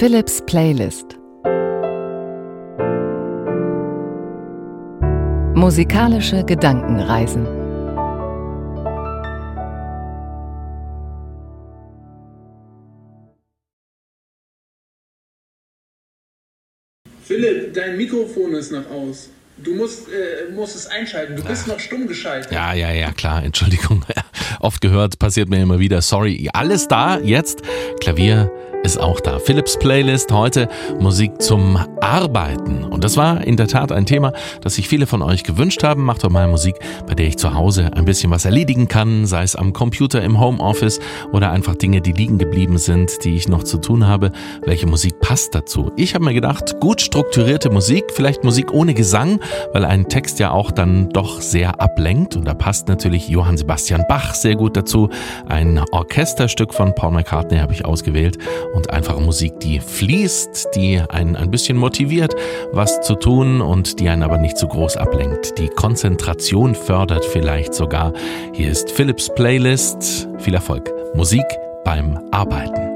Philips Playlist Musikalische Gedankenreisen Philipp, dein Mikrofon ist noch aus. Du musst, äh, musst es einschalten. Du bist Ach. noch stumm geschaltet. Ja, ja, ja, klar. Entschuldigung. Oft gehört, passiert mir immer wieder. Sorry. Alles da. Jetzt Klavier, ist auch da. Philips Playlist heute Musik zum Arbeiten. Und das war in der Tat ein Thema, das sich viele von euch gewünscht haben. Macht doch mal Musik, bei der ich zu Hause ein bisschen was erledigen kann, sei es am Computer im Homeoffice oder einfach Dinge, die liegen geblieben sind, die ich noch zu tun habe. Welche Musik passt dazu? Ich habe mir gedacht, gut strukturierte Musik, vielleicht Musik ohne Gesang, weil ein Text ja auch dann doch sehr ablenkt. Und da passt natürlich Johann Sebastian Bach sehr gut dazu. Ein Orchesterstück von Paul McCartney habe ich ausgewählt und einfache Musik, die fließt, die einen ein bisschen motiviert, was zu tun und die einen aber nicht zu groß ablenkt, die Konzentration fördert vielleicht sogar. Hier ist Philips Playlist. Viel Erfolg. Musik beim Arbeiten.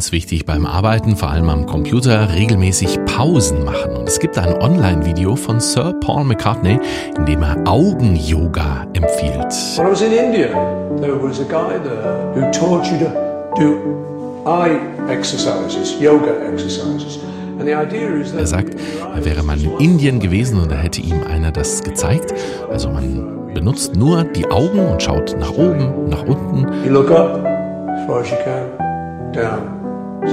Ganz wichtig beim Arbeiten, vor allem am Computer, regelmäßig Pausen machen. Und es gibt ein Online-Video von Sir Paul McCartney, in dem er Augen-Yoga empfiehlt. When I was in India, there was a guy there who taught you to do eye exercises, yoga exercises. Er sagt, er wäre mal in Indien gewesen und da hätte ihm einer das gezeigt. Also man benutzt nur die Augen und schaut nach oben, nach unten, you look up as far as you can, down.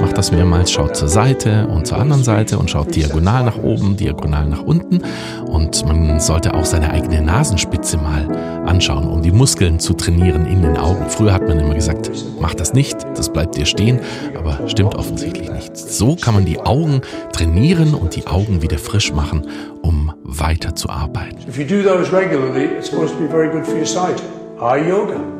Macht das mehrmals, schaut zur Seite und zur anderen Seite und schaut diagonal nach oben, diagonal nach unten. Und man sollte auch seine eigene Nasenspitze mal anschauen, um die Muskeln zu trainieren in den Augen. Früher hat man immer gesagt, mach das nicht, das bleibt dir stehen, aber stimmt offensichtlich nicht. So kann man die Augen trainieren und die Augen wieder frisch machen, um weiter zu arbeiten. If you do those regularly, it's supposed to be very good for. Eye yoga.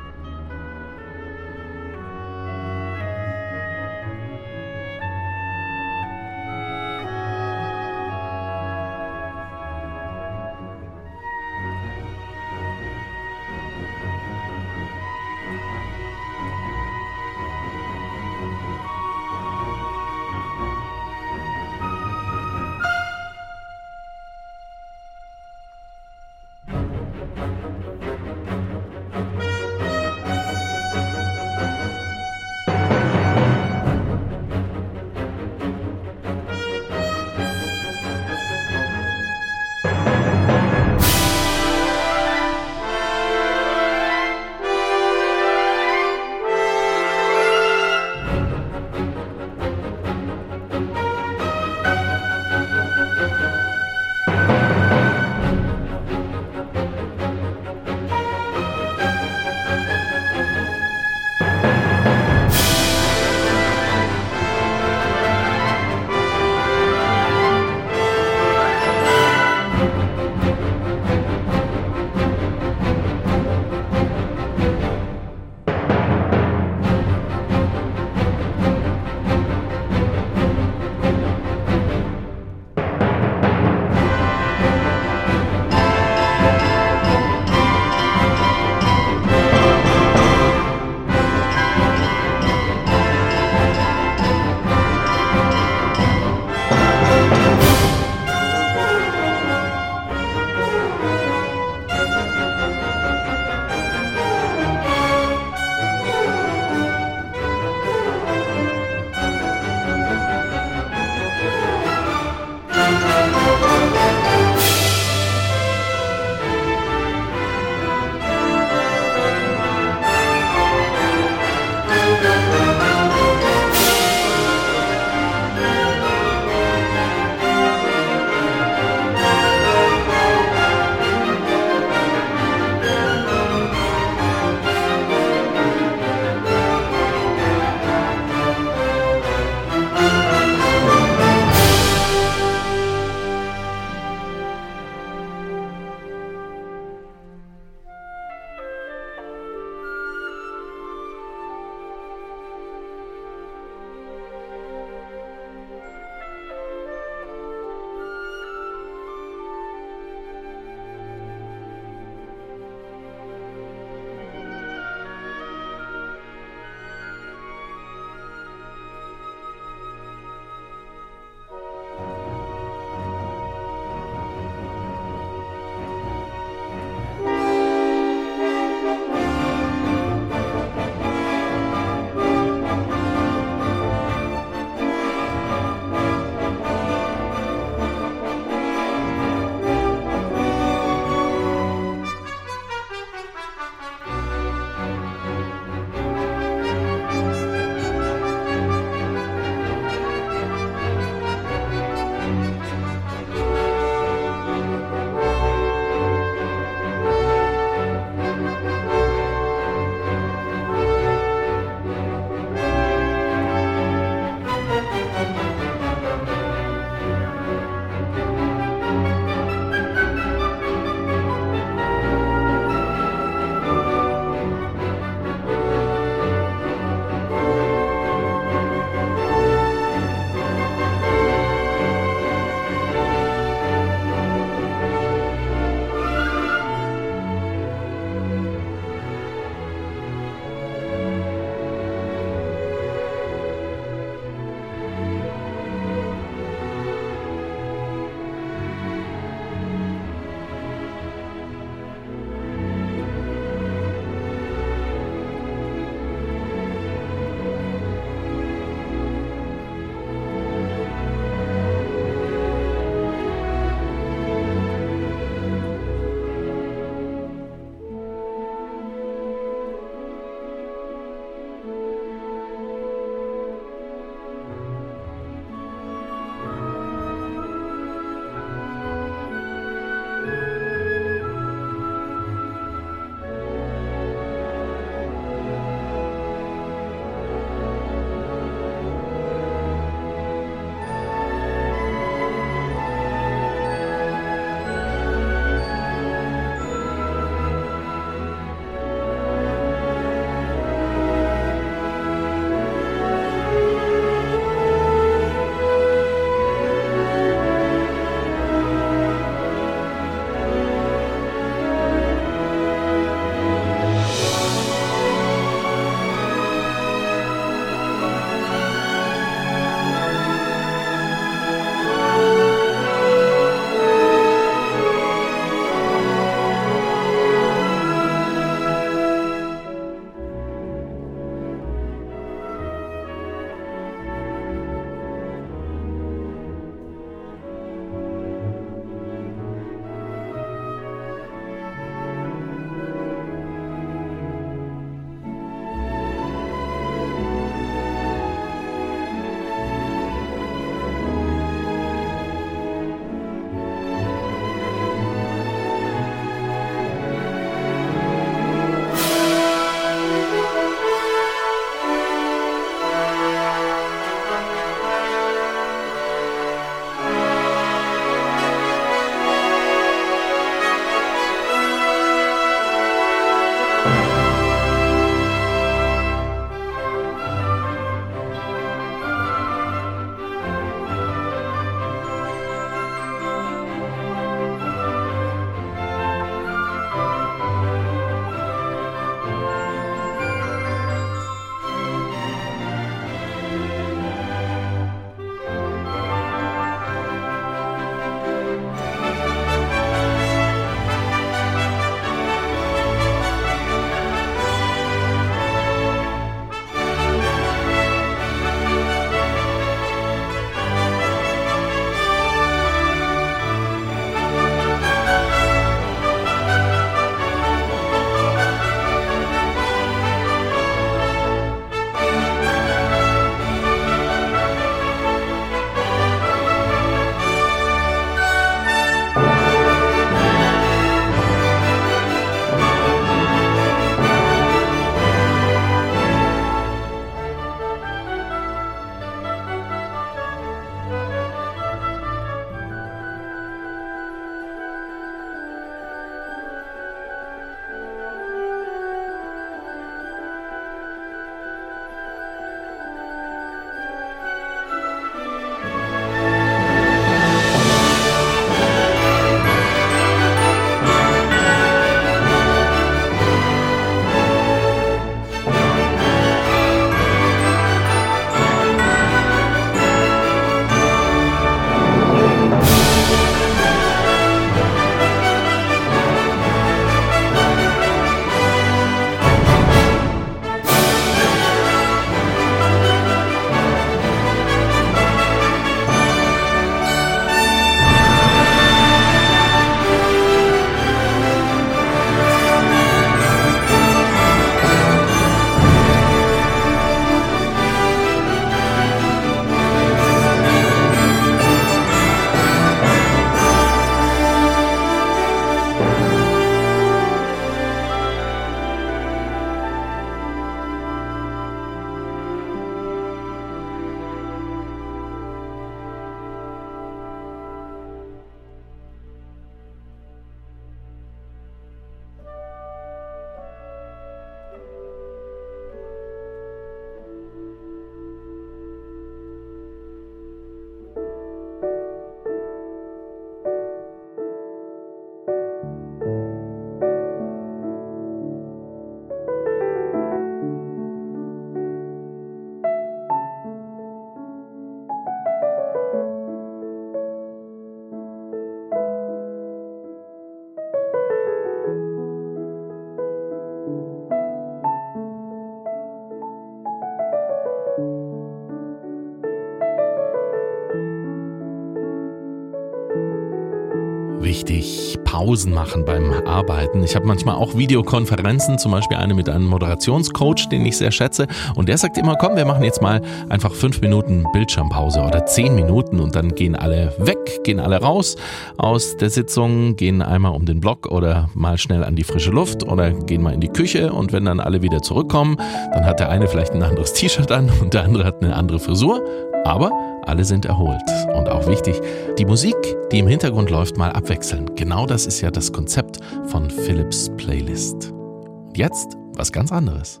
Pausen machen beim Arbeiten. Ich habe manchmal auch Videokonferenzen, zum Beispiel eine mit einem Moderationscoach, den ich sehr schätze. Und der sagt immer, komm, wir machen jetzt mal einfach fünf Minuten Bildschirmpause oder zehn Minuten und dann gehen alle weg, gehen alle raus aus der Sitzung, gehen einmal um den Block oder mal schnell an die frische Luft oder gehen mal in die Küche. Und wenn dann alle wieder zurückkommen, dann hat der eine vielleicht ein anderes T-Shirt an und der andere hat eine andere Frisur. Aber alle sind erholt. Und auch wichtig, die Musik, die im Hintergrund läuft, mal abwechseln. Genau das ist ja das Konzept von Philips Playlist. Und jetzt was ganz anderes.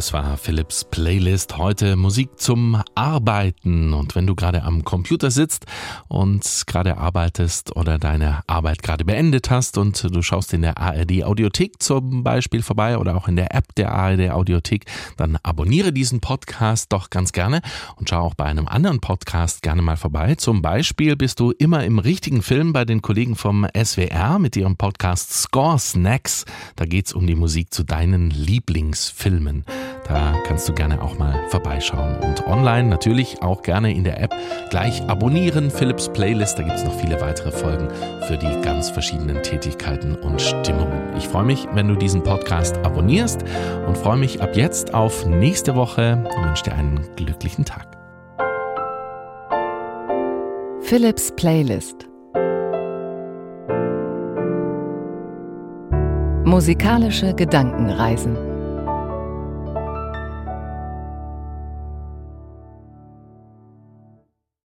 Das war Philips Playlist. Heute Musik zum Arbeiten. Und wenn du gerade am Computer sitzt und gerade arbeitest oder deine Arbeit gerade beendet hast und du schaust in der ARD Audiothek zum Beispiel vorbei oder auch in der App der ARD Audiothek, dann abonniere diesen Podcast doch ganz gerne und schau auch bei einem anderen Podcast gerne mal vorbei. Zum Beispiel bist du immer im richtigen Film bei den Kollegen vom SWR mit ihrem Podcast Score Snacks. Da geht's um die Musik zu deinen Lieblingsfilmen. Da kannst du gerne auch mal vorbeischauen. Und online natürlich auch gerne in der App gleich abonnieren. Philips Playlist, da gibt es noch viele weitere Folgen für die ganz verschiedenen Tätigkeiten und Stimmungen. Ich freue mich, wenn du diesen Podcast abonnierst und freue mich ab jetzt auf nächste Woche und wünsche dir einen glücklichen Tag. Philips Playlist Musikalische Gedankenreisen